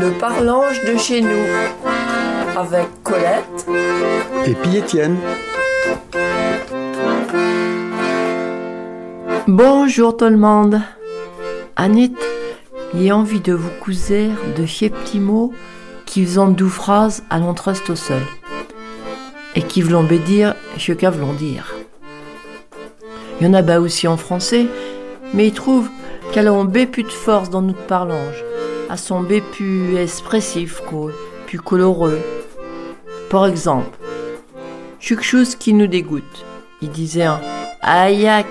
Le parlange de chez nous. Avec Colette. Et puis Étienne. Bonjour tout le monde. Annette, j'ai envie de vous couser de ces petits mots qui faisant deux phrases à l'entreste au sol. Et qui voulons dire ce qu'à voulons dire. Il y en a bas aussi en français, mais ils trouvent qu'elle a un B plus de force dans notre parlange, à son B plus expressif, plus coloreux. Par exemple, quelque chose qui nous dégoûte. Il disait un ayac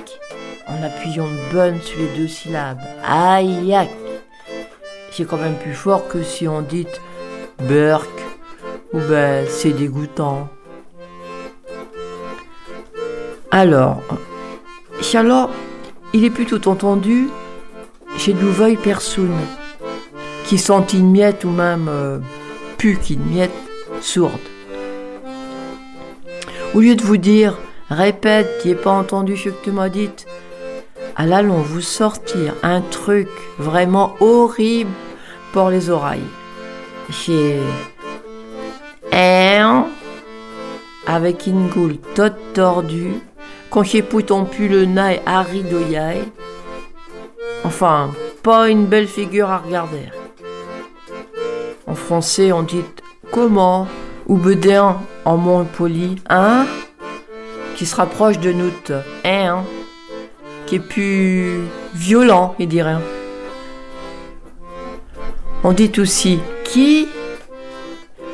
en appuyant bonne sur les deux syllabes. Ayac. C'est quand même plus fort que si on dit Burk ou ben c'est dégoûtant. Alors, alors, il est plutôt entendu chez Douveil personne qui sont une miette ou même euh, plus qu'une miette sourde. Au lieu de vous dire répète, tu n'as pas entendu ce que tu m'as dit, allons vous sortir un truc vraiment horrible pour les oreilles. Chez un avec une goule toute tordue, quand j'ai pu le nez à. Enfin, pas une belle figure à regarder. En français, on dit comment ou bedin en poli, hein, qui se rapproche de nous, hein, qui est plus violent, il dirait. On dit aussi qui,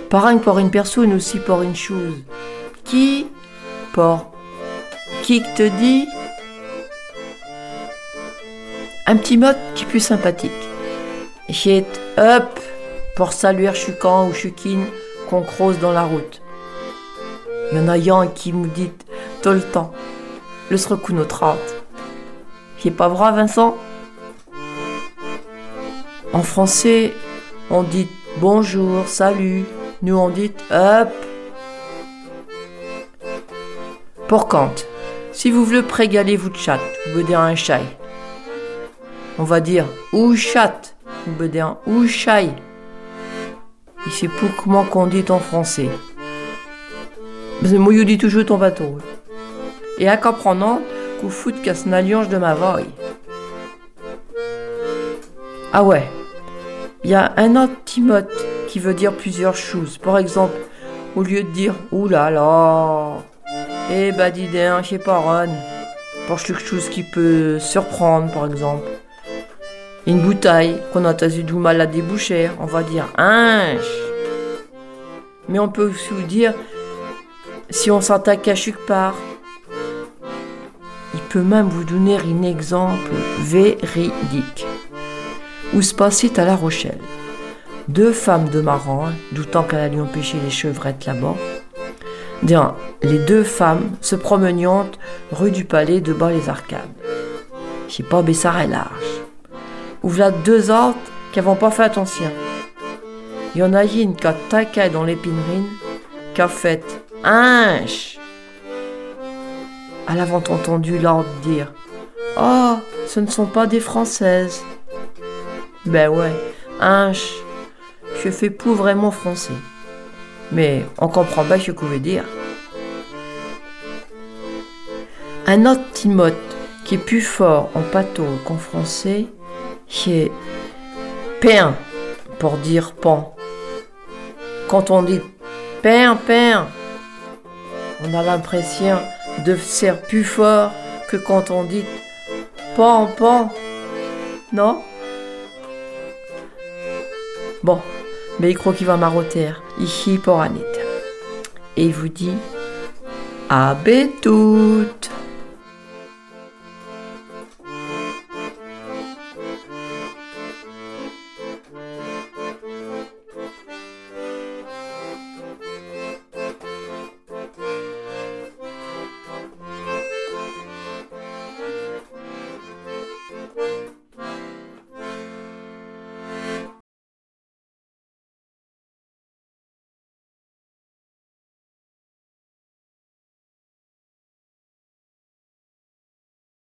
pas pour une personne, aussi pour une chose. Qui, pour qui te dit un petit mot qui est plus sympathique. J'ai up pour saluer Chukan ou Chukine qu'on croise dans la route. Il y en a un qui me dit tout le temps le notre hâte. C'est pas vrai, Vincent? En français, on dit bonjour, salut. Nous, on dit up. Pour quand si vous voulez prégaler votre chat, vous bedez un chai. On va dire ou chat, vous bedez un ou chai. Et c'est pour comment qu'on dit en français. Mais moi, je dis toujours ton bateau. Et à comprendre qu'on fout casse une alliance de ma voix. Ah ouais. Il y a un autre Timote qui veut dire plusieurs choses. Par exemple, au lieu de dire Ouh là là, eh bah dis je sais pas Ron. Pour quelque chose qui peut surprendre par exemple. Une bouteille qu'on a eu du mal à déboucher, on va dire un. Mais on peut aussi dire si on s'attaque à quelque part. Il peut même vous donner un exemple véridique. Où se passait à La Rochelle Deux femmes de Maran, doutant qu'elle allait empêcher les chevrettes là-bas, les deux femmes se promeniant rue du Palais de bas les Arcades. J'ai pas Bessard est large. Ou voilà deux autres qui n'avons pas fait attention. Il y en a une qui a taqué dans l'épinerine, qui a fait Inch. Elle avait entendu l'ordre dire Oh, ce ne sont pas des Françaises. Ben ouais, Inch, je fais pas vraiment français mais on comprend pas ce que veut dire. Un autre Timote qui est plus fort en pâteau qu'en français, c'est pain pour dire pan. Quand on dit pain, pain, on a l'impression de faire plus fort que quand on dit pan, pan. Non? Bon, mais il croit qu'il va marotter ici pour Annette. Et il vous dit à toutes